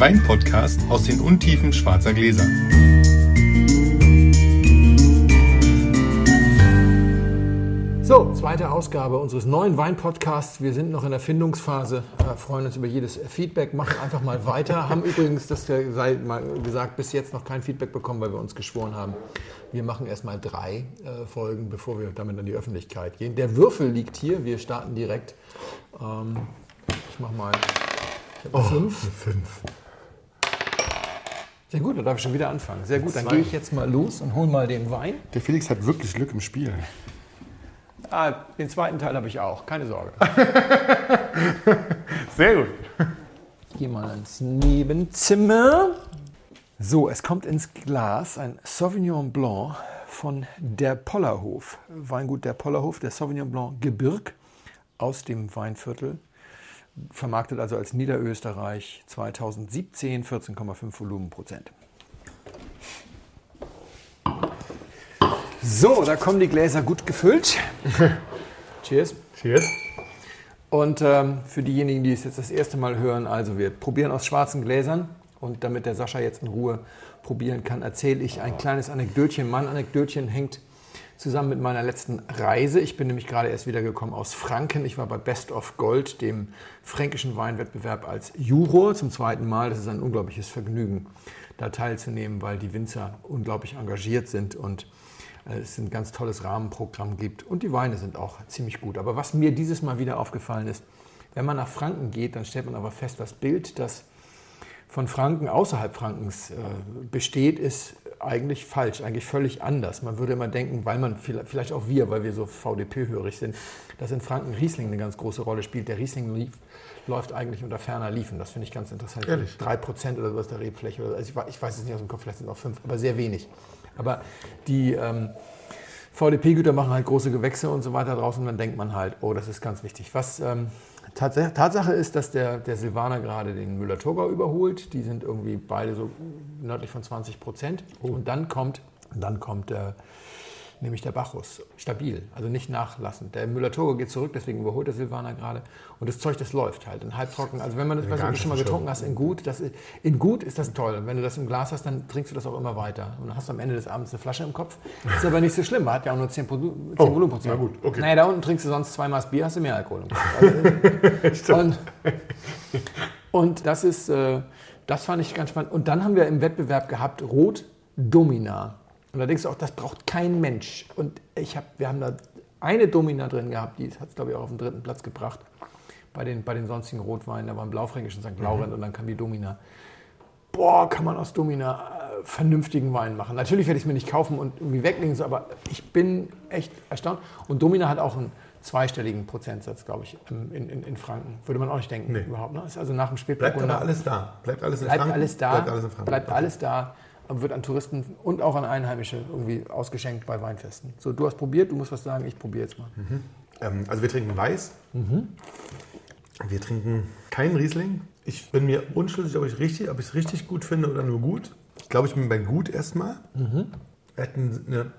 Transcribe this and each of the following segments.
der Wein-Podcast aus den Untiefen schwarzer Gläser. So, zweite Ausgabe unseres neuen Wein-Podcasts. Wir sind noch in der Findungsphase, äh, freuen uns über jedes Feedback, machen einfach mal weiter. Haben übrigens, das sei mal gesagt, bis jetzt noch kein Feedback bekommen, weil wir uns geschworen haben. Wir machen erstmal drei äh, Folgen, bevor wir damit an die Öffentlichkeit gehen. Der Würfel liegt hier, wir starten direkt. Ähm, ich mach mal ich hab fünf. Fünf. Sehr gut, dann darf ich schon wieder anfangen. Sehr gut, dann gehe ich jetzt mal los und hole mal den Wein. Der Felix hat wirklich Glück im Spiel. Ah, den zweiten Teil habe ich auch, keine Sorge. Sehr gut. Ich gehe mal ins Nebenzimmer. So, es kommt ins Glas ein Sauvignon Blanc von der Pollerhof. Weingut der Pollerhof, der Sauvignon Blanc Gebirg aus dem Weinviertel. Vermarktet also als Niederösterreich 2017 14,5 Volumenprozent. So, da kommen die Gläser gut gefüllt. Cheers. Cheers. Und ähm, für diejenigen, die es jetzt das erste Mal hören, also wir probieren aus schwarzen Gläsern. Und damit der Sascha jetzt in Ruhe probieren kann, erzähle ich ein kleines Anekdötchen. Mein Anekdötchen hängt zusammen mit meiner letzten Reise. Ich bin nämlich gerade erst wiedergekommen aus Franken. Ich war bei Best of Gold, dem fränkischen Weinwettbewerb als Juror zum zweiten Mal. Das ist ein unglaubliches Vergnügen, da teilzunehmen, weil die Winzer unglaublich engagiert sind und äh, es ein ganz tolles Rahmenprogramm gibt und die Weine sind auch ziemlich gut. Aber was mir dieses Mal wieder aufgefallen ist, wenn man nach Franken geht, dann stellt man aber fest, das Bild, das von Franken außerhalb Frankens äh, besteht, ist eigentlich falsch, eigentlich völlig anders. Man würde immer denken, weil man vielleicht auch wir, weil wir so VDP-hörig sind, dass in Franken Riesling eine ganz große Rolle spielt. Der Riesling lief, läuft eigentlich unter ferner Liefen. Das finde ich ganz interessant. Ehrlich? Drei Prozent oder sowas der Rebfläche. Also ich, ich weiß es nicht aus dem Kopf, vielleicht sind es auch fünf, aber sehr wenig. Aber die ähm, VDP-Güter machen halt große Gewächse und so weiter draußen und dann denkt man halt, oh, das ist ganz wichtig. Was ähm, Tats Tatsache ist, dass der, der Silvaner gerade den Müller-Thurgau überholt. Die sind irgendwie beide so nördlich von 20 Prozent. Und dann kommt, dann kommt der, nämlich der Bacchus. Stabil, also nicht nachlassend. Der Müller-Thurgau geht zurück, deswegen überholt der Silvaner gerade. Und das Zeug, das läuft halt in halbtrocken. Also wenn man das gar du schon mal getrunken hast in gut, das ist, in gut ist das toll. Und wenn du das im Glas hast, dann trinkst du das auch immer weiter. Und dann hast du am Ende des Abends eine Flasche im Kopf. Ist aber nicht so schlimm, hat ja auch nur 10, Pro- 10 Oh, Volumenprozent. na gut, okay. Naja, da unten trinkst du sonst zweimal Bier, hast du mehr Alkohol im Kopf. Also, und, und das ist, äh, das fand ich ganz spannend. Und dann haben wir im Wettbewerb gehabt Rot Domina. Und da denkst du auch, das braucht kein Mensch. Und ich hab, wir haben da eine Domina drin gehabt, die hat es, glaube ich, auch auf den dritten Platz gebracht. Bei den, bei den sonstigen Rotweinen, da war ein Blaufränkisch und St. Laurent und dann kam die Domina. Boah, kann man aus Domina äh, vernünftigen Wein machen. Natürlich werde ich es mir nicht kaufen und irgendwie weglegen, aber ich bin echt erstaunt. Und Domina hat auch einen zweistelligen Prozentsatz, glaube ich, in, in, in Franken. Würde man auch nicht denken Nee. überhaupt. Ne? Ist also nach dem Bleibt Spätburgunder aber alles da. Bleibt alles in bleibt Franken. alles da, Bleibt alles in Franken. bleibt alles da wird an Touristen und auch an Einheimische irgendwie ausgeschenkt bei Weinfesten. So, du hast probiert, du musst was sagen, ich probiere jetzt mal. Ähm, also wir trinken weiß. Mhm. Wir trinken keinen Riesling. Ich bin mir unschlüssig, ob ich richtig, ob ich es richtig gut finde oder nur gut. Ich glaube, ich bin bei gut erstmal. Mhm. Er hat eine,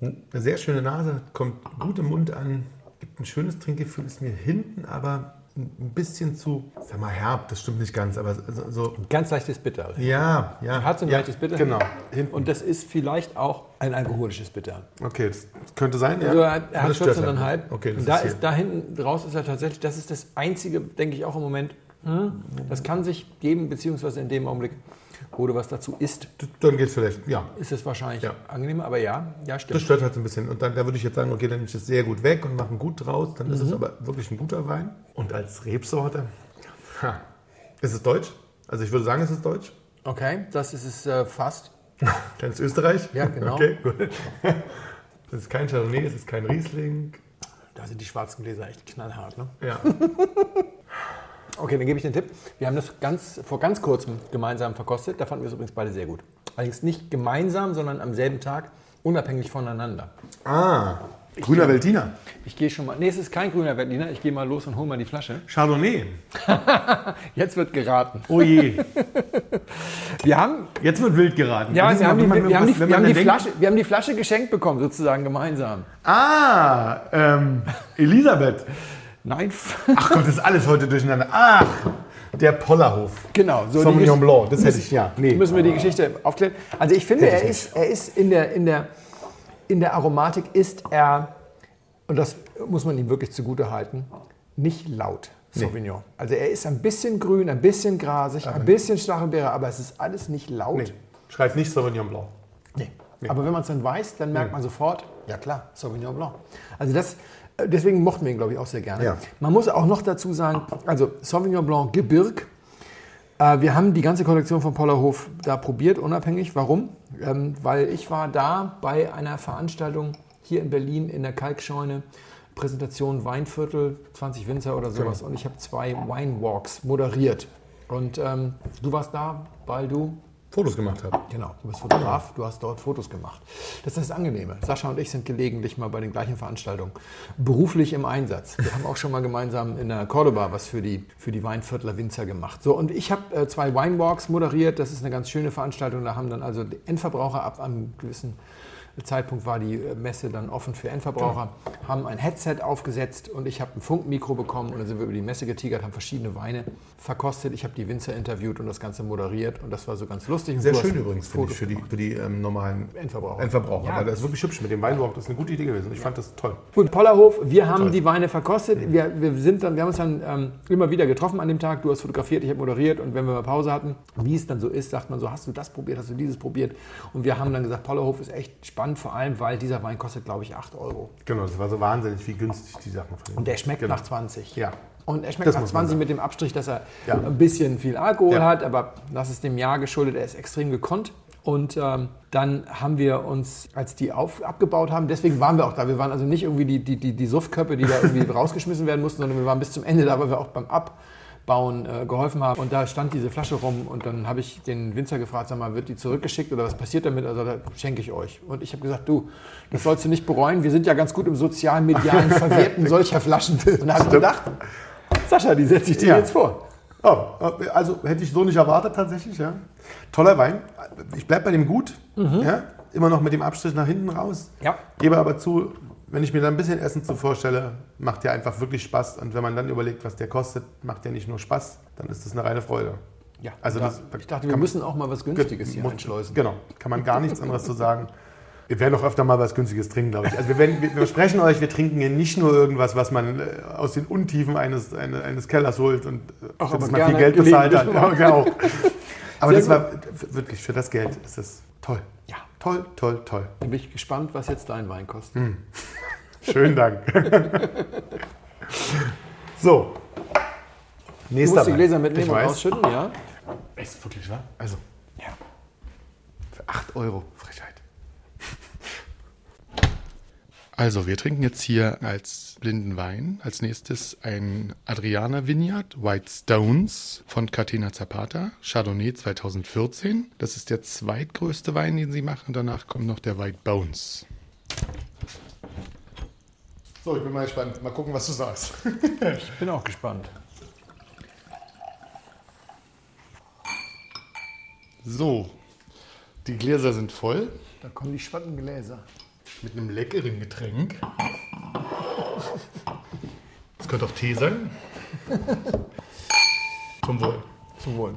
eine sehr schöne Nase, kommt gut im Mund an, gibt ein schönes Trinkgefühl, ist mir hinten aber ein bisschen zu, sag mal herb, das stimmt nicht ganz, aber so, so Ganz leichtes Bitter. ja, ja. Hat so ein ja, leichtes Bitter. Genau, hinten. Und das ist vielleicht auch ein alkoholisches Bitter. Okay, das könnte sein, ja. Also er hat, er hat das stört halt 14,5. nicht. Okay, das und da, ist ist, da hinten raus ist er tatsächlich, das ist das einzige, denke ich auch im Moment, hm, das kann sich geben, beziehungsweise in dem Augenblick, wo du was dazu isst, Dann geht es vielleicht, ja. ist es wahrscheinlich Ja. angenehmer. Aber ja, ja, stimmt. Das stört halt so ein bisschen. Und dann da würde ich jetzt sagen, okay, dann nehme ich das sehr gut weg und mache einen gut draus. Dann Mhm. ist es aber wirklich ein guter Wein. Und als Rebsorte, ha, ist es deutsch? Also ich würde sagen, es ist deutsch. Okay, das ist es äh, fast. Ganz Österreich? Ja, genau. Okay, gut. Das ist kein Chardonnay, es ist kein Riesling. Da sind die schwarzen Gläser echt knallhart. Ne? Ja. Okay, dann gebe ich den Tipp. Wir haben das ganz, vor ganz kurzem gemeinsam verkostet. Da fanden wir es übrigens beide sehr gut. Allerdings nicht gemeinsam, sondern am selben Tag, unabhängig voneinander. Ah, grüner Veltliner. Ich gehe schon mal. Nee, es ist kein grüner Veltliner. Ich gehe mal los und hole mal die Flasche. Chardonnay. Jetzt wird geraten. Oh je. Wir haben, Jetzt wird wild geraten. ja, wir haben, die, man- wir, haben wir, haben Flasche, wir haben die Flasche geschenkt bekommen, sozusagen gemeinsam. Ah, ähm, Elisabeth. Nein, Ach Gott, das ist alles heute durcheinander. Ach, Der Pollerhof. Genau, so Sauvignon Blanc, das hätte ich, ja. Nee. Müssen wir die Geschichte aufklären? Also ich finde, er ist, er ist in der, in, der, in der Aromatik ist er, und das muss man ihm wirklich zugute halten, nicht laut. Sauvignon. Also er ist ein bisschen grün, ein bisschen grasig, ein bisschen Stachelbeere, aber es ist alles nicht laut. Nee. Schreibt nicht Sauvignon Blanc. Nee. Aber wenn man es dann weiß, dann merkt man sofort, ja klar, Sauvignon Blanc. Also das, deswegen mochten wir ihn, glaube ich, auch sehr gerne. Ja. Man muss auch noch dazu sagen, also Sauvignon Blanc Gebirg. Äh, wir haben die ganze Kollektion von Pollerhof da probiert, unabhängig. Warum? Ähm, weil ich war da bei einer Veranstaltung hier in Berlin in der Kalkscheune. Präsentation Weinviertel, 20 Winzer oder sowas. Und ich habe zwei Winewalks moderiert. Und ähm, du warst da, weil du Fotos gemacht habe. Genau, du bist Fotograf, du hast dort Fotos gemacht. Das ist das Angenehme. Sascha und ich sind gelegentlich mal bei den gleichen Veranstaltungen beruflich im Einsatz. Wir haben auch schon mal gemeinsam in der Cordoba was für die, für die Weinviertler Winzer gemacht. So, und ich habe äh, zwei Winewalks moderiert. Das ist eine ganz schöne Veranstaltung. Da haben dann also die Endverbraucher ab einem gewissen Zeitpunkt war die äh, Messe dann offen für Endverbraucher, haben ein Headset aufgesetzt und ich habe ein Funkmikro bekommen und dann sind wir über die Messe getigert, haben verschiedene Weine verkostet. Ich habe die Winzer interviewt und das Ganze moderiert und das war so ganz lustig. Und Sehr schön übrigens, ich, für die, für die ähm, normalen Endverbraucher. Endverbraucher. Ja. Weil das ist wirklich hübsch mit dem Weinwalk. Das ist eine gute Idee gewesen. Ich fand das toll. Gut, Pollerhof, wir haben Toll. die Weine verkostet. Wir, wir, sind dann, wir haben uns dann ähm, immer wieder getroffen an dem Tag. Du hast fotografiert, ich habe moderiert und wenn wir mal Pause hatten, wie es dann so ist, sagt man so, hast du das probiert, hast du dieses probiert? Und wir haben dann gesagt, Pollerhof ist echt spannend, vor allem, weil dieser Wein kostet, glaube ich, 8 Euro. Genau, das war so wahnsinnig, wie günstig die Sachen von Und der schmeckt genau. nach 20. Ja. Und er schmeckt Das nach muss man 20 sagen. mit dem Abstrich, dass er Ja. ein bisschen viel Alkohol Ja. hat, aber das ist dem Jahr geschuldet, er ist extrem gekonnt. Und ähm, dann haben wir uns, als die auf, abgebaut haben, deswegen waren wir auch da. Wir waren also nicht irgendwie die, die, die, die Suffköppe, die da irgendwie rausgeschmissen werden mussten, sondern wir waren bis zum Ende da, weil wir auch beim Abbauen äh, geholfen haben. Und da stand diese Flasche rum und dann habe ich den Winzer gefragt, sag mal, wird die zurückgeschickt oder was passiert damit? Also da schenke ich euch. Und ich habe gesagt, du, das sollst du nicht bereuen. Wir sind ja ganz gut im sozialen, medialen Verwerten solcher Flaschen. Und da habe ich gedacht, Sascha, die setze ich dir Ja. jetzt vor. Oh, also hätte ich so nicht erwartet tatsächlich, ja. Toller Wein. Ich bleibe bei dem gut. Ja? Immer noch mit dem Abstrich nach hinten raus. Ja. Gebe aber zu, wenn ich mir da ein bisschen Essen zu vorstelle, macht der einfach wirklich Spaß. Und wenn man dann überlegt, was der kostet, macht der nicht nur Spaß, dann ist das eine reine Freude. Ja, Also da, das- ich dachte, wir müssen auch mal was Günstiges hier Muss- einschleusen. Genau, kann man gar nichts anderes zu sagen. Wir werden auch öfter mal was Günstiges trinken, glaube ich. Also wir, werden, wir versprechen euch, wir trinken hier nicht nur irgendwas, was man äh, aus den Untiefen eines, eines, eines Kellers holt und äh, Ach, für aber das man viel Geld bezahlt hat. Ja, genau. Aber Sehr das war wirklich, für das Geld ist es toll. Ja. Toll, toll, toll. Dann bin ich gespannt, was jetzt dein Wein kostet. Hm. Schönen Dank. so. Du Nächster musst die Wein. Gläser mitnehmen und ausschütten, ja? Echt wirklich, wa? Also, Ja. Für 8 Euro. Frechheit. Also, wir trinken jetzt hier als blinden Wein als nächstes ein Adriana Vineyard White Stones von Catena Zapata, Chardonnay 2014. Das ist der zweitgrößte Wein, den sie machen. Danach kommt noch der White Bones. So, ich bin mal gespannt. Mal gucken, was du sagst. Ich bin auch gespannt. So, die Gläser sind voll Da kommen die Schwattengläser. mit einem leckeren Getränk. Das könnte auch Tee sein. Zum Wohl. Zum Wohl.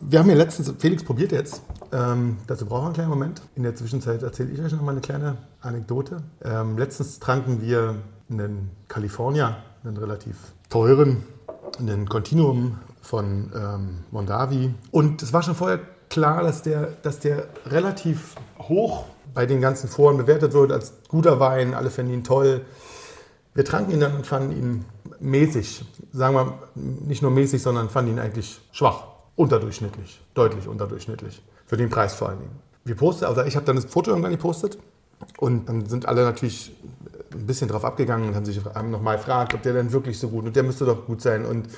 Wir haben ja letztens, Felix probiert jetzt. Ähm, dazu brauchen wir einen kleinen Moment. In der Zwischenzeit erzähle ich euch noch mal eine kleine Anekdote. Ähm, letztens tranken wir einen California, einen relativ teuren, einen Continuum von ähm, Mondavi. Und es war schon vorher klar, dass der, dass der relativ hoch bei den ganzen Foren bewertet wird als guter Wein. Alle fanden ihn toll. Wir tranken ihn dann und fanden ihn mäßig. Sagen wir nicht nur mäßig, sondern fanden ihn eigentlich schwach. Unterdurchschnittlich. Deutlich unterdurchschnittlich. Für den Preis vor allen Dingen. Wir posten, also ich habe dann das Foto irgendwann gepostet und dann sind alle natürlich ein bisschen drauf abgegangen und haben sich nochmal gefragt, ob der denn wirklich so gut und der müsste doch gut sein und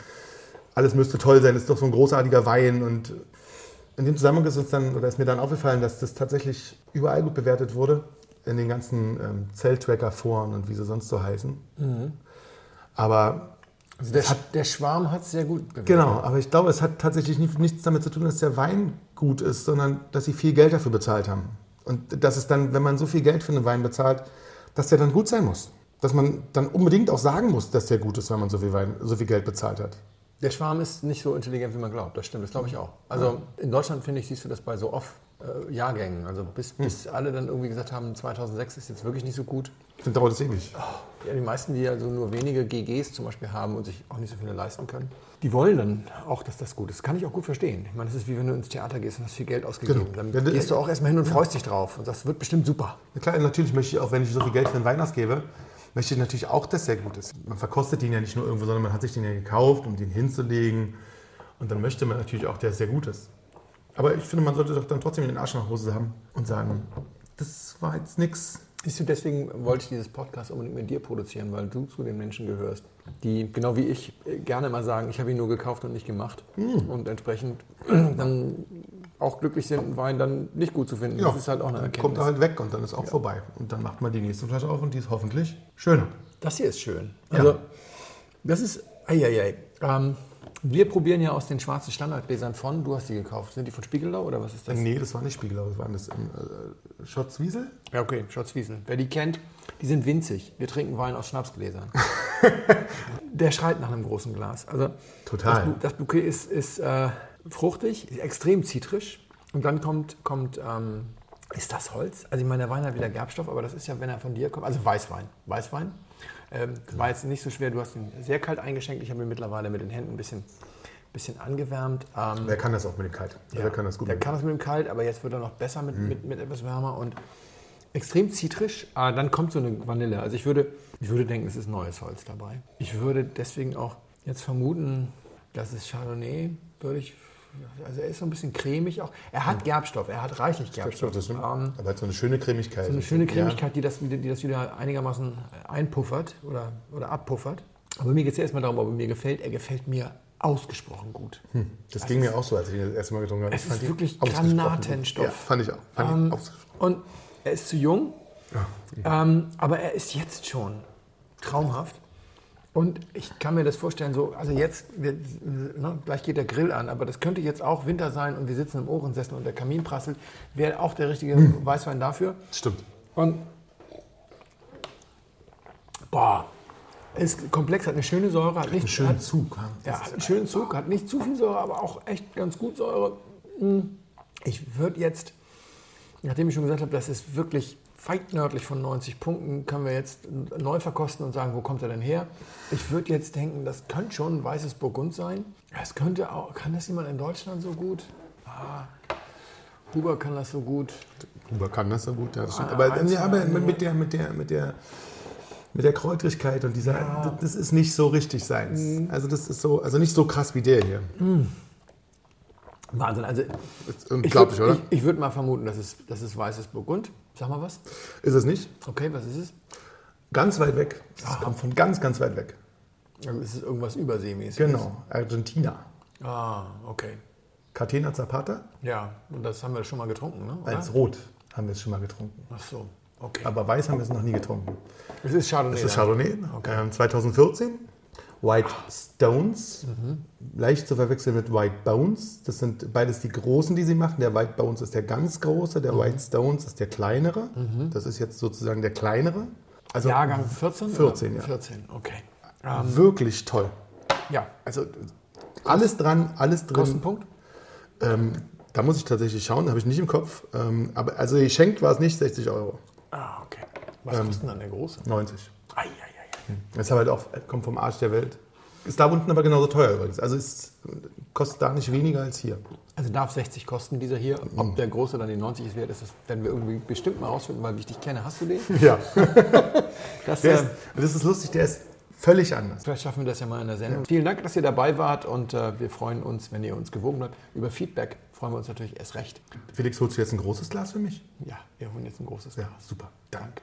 alles müsste toll sein, ist doch so ein großartiger Wein und in dem Zusammenhang ist dann, oder ist mir dann aufgefallen, dass das tatsächlich überall gut bewertet wurde, in den ganzen ähm, Zelltracker-Foren und wie sie sonst so heißen. Aber Also der, der Schwarm hat es sehr gut bewertet. genau, aber ich glaube, es hat tatsächlich nicht, nichts damit zu tun, dass der Wein gut ist, sondern dass sie viel Geld dafür bezahlt haben. Und dass es dann, wenn man so viel Geld für einen Wein bezahlt, dass der dann gut sein muss. Dass man dann unbedingt auch sagen muss, dass der gut ist, wenn man so viel, Wein, so viel Geld bezahlt hat. Der Schwarm ist nicht so intelligent, wie man glaubt. Das stimmt, das glaube ich auch. Also in Deutschland, finde ich, siehst du das bei so Off-Jahrgängen. Also bis, Hm. bis alle dann irgendwie gesagt haben, 2006 ist jetzt wirklich nicht so gut. Dann dauert es ewig. Ja, die meisten, die also nur wenige GGs zum Beispiel haben und sich auch nicht so viele leisten können, die wollen dann auch, dass das gut ist. Kann ich auch gut verstehen. Ich meine, das ist wie wenn du ins Theater gehst und hast viel Geld ausgegeben. Genau. Dann Ja, das- gehst du auch erstmal hin und freust dich drauf und sagst, wird bestimmt super. Ja, klar, natürlich möchte ich auch, wenn ich so viel Geld für einen Wein ausgebe, möchte ich natürlich auch, dass der gut ist. Man verkostet den ja nicht nur irgendwo, sondern man hat sich den ja gekauft, um den hinzulegen. Und dann möchte man natürlich auch, der sehr gut ist. Aber ich finde, man sollte doch dann trotzdem den Arsch nach Hose haben und sagen, das war jetzt nix. Siehst du, deswegen wollte ich dieses Podcast unbedingt mit dir produzieren, weil du zu den Menschen gehörst, die genau wie ich gerne mal sagen, ich habe ihn nur gekauft und nicht gemacht. Hm. Und entsprechend dann auch glücklich sind, einen Wein dann nicht gut zu finden. das ist halt auch eine Erkenntnis. kommt er halt weg und dann ist auch vorbei. Und dann macht man die nächste Flasche auf und die ist hoffentlich schöner. Das hier ist schön. Ja. Also, das ist. Eieiei. Ähm, wir probieren ja aus den schwarzen Standardgläsern von. Du hast die gekauft. Sind die von Spiegelau oder was ist das? Nee, das war nicht Spiegelau, das waren das äh, Schotzwiesel. Ja, okay, Schotzwiesel. Wer die kennt, die sind winzig. Wir trinken Wein aus Schnapsgläsern. Der schreit nach einem großen Glas. Also Total. Das, das Bouquet ist, ist äh, fruchtig, ist extrem zitrisch. Und dann kommt, kommt ähm, ist das Holz? Also ich meine, der Wein hat wieder Gerbstoff, aber das ist ja, wenn er von dir kommt, also Weißwein. Weißwein. Ähm, war jetzt nicht so schwer, du hast ihn sehr kalt eingeschenkt. Ich habe ihn mittlerweile mit den Händen ein bisschen, bisschen angewärmt. Ähm, Wer kann das auch mit dem Kalt? ja, Wer kann das gut Der mit kann das mit dem Kalt, aber jetzt wird er noch besser Mhm. mit, mit, mit etwas wärmer und extrem zitrisch. Aber dann kommt so eine Vanille. Also ich würde, ich würde denken, es ist neues Holz dabei. Ich würde deswegen auch jetzt vermuten, das ist Chardonnay, würde ich. Also er ist so ein bisschen cremig auch. Er hat Gerbstoff, er hat reichlich Gerbstoff. Das stimmt. Ähm, Aber hat so eine schöne Cremigkeit. so eine schöne Ja. Cremigkeit, die, das, wieder- die das wieder einigermaßen einpuffert oder, oder abpuffert. Aber mir geht es ja erstmal darum, ob er mir gefällt. Er gefällt mir ausgesprochen gut. Das ging mir auch so, als ich ihn das erste Mal getrunken habe. Es ist wirklich. Granatenstoff. Ja, fand ich auch. Fand Ähm, ich und er ist zu jung, ähm, aber er ist jetzt schon traumhaft. Und ich kann mir das vorstellen, so, also jetzt, wir, ne, gleich geht der Grill an, aber das könnte jetzt auch Winter sein und wir sitzen im Ohrensessel und der Kamin prasselt, wäre auch der richtige Hm. Weißwein dafür. Stimmt. Und, boah, ist komplex, hat eine schöne Säure, hat nicht, Einen schönen hat, Zug. ja, hat einen schönen Zug, hat nicht zu viel Säure, aber auch echt ganz gut Säure. Mm. Ich würde jetzt, nachdem ich schon gesagt habe, das ist wirklich weit nördlich von 90 Punkten, können wir jetzt neu verkosten und sagen, wo kommt er denn her? Ich würde jetzt denken, das könnte schon ein weißes Burgund sein. Es könnte auch, kann das jemand in Deutschland so gut? Ah, Huber kann das so gut. Huber kann das so gut, ja, das stimmt. Ah, aber, ja, aber zwei, mit der, mit der, mit der, mit der Kräutrigkeit und dieser, das ist nicht so richtig seins. Mhm. Also das ist so, also nicht so krass wie der hier. Wahnsinn. Also Das ist ich unglaublich, würd- oder? Ich, ich würde mal vermuten, das ist, das ist weißes Burgund. Sag mal was. Ist es nicht? Okay, was ist es? Ganz weit weg. Das kommt von ganz, ganz weit weg. Also es ist irgendwas überseemäßiges. Genau, Argentina. Ah, okay. Catena Zapata Ja, und das haben wir schon mal getrunken, ne? oder? als Rot haben wir es schon mal getrunken. Ach so, okay. Aber Weiß haben wir es noch nie getrunken. es ist Chardonnay. Das ist. Chardonnay, ähm, 2014. White Stones, leicht zu verwechseln mit White Bones. Das sind beides die großen, die sie machen. Der White Bones ist der ganz große, der White Stones ist der kleinere. Das ist jetzt sozusagen der kleinere. Also Jahrgang 14? 14, oder? ja. 14, okay. wirklich toll. Ja, Also alles dran, alles drin. Kostenpunkt? Ähm, da muss ich tatsächlich schauen, habe ich nicht im Kopf. Ähm, aber also geschenkt war es nicht 60 Euro, Ah, okay. Was Ähm. kostet denn dann der große? 90. Das ist halt auch, kommt vom Arsch der Welt. Ist da unten aber genauso teuer übrigens. Also es kostet da nicht weniger als hier. Also darf 60 kosten, dieser hier. Mhm. Ob der große dann die 90 ist wert, ist, das werden wir irgendwie bestimmt mal rausfinden, weil wie ich dich kenne. Hast du den? Ja. Das, Der äh, ist, das ist lustig, der ist völlig anders. Vielleicht schaffen wir das ja mal in der Sendung. Vielen Dank, dass ihr dabei wart und äh, wir freuen uns, wenn ihr uns gewogen bleibt. Über Feedback freuen wir uns natürlich erst recht. Felix, holst du jetzt ein großes Glas für mich? Ja, wir holen jetzt ein großes Ja, Glas. super. Danke.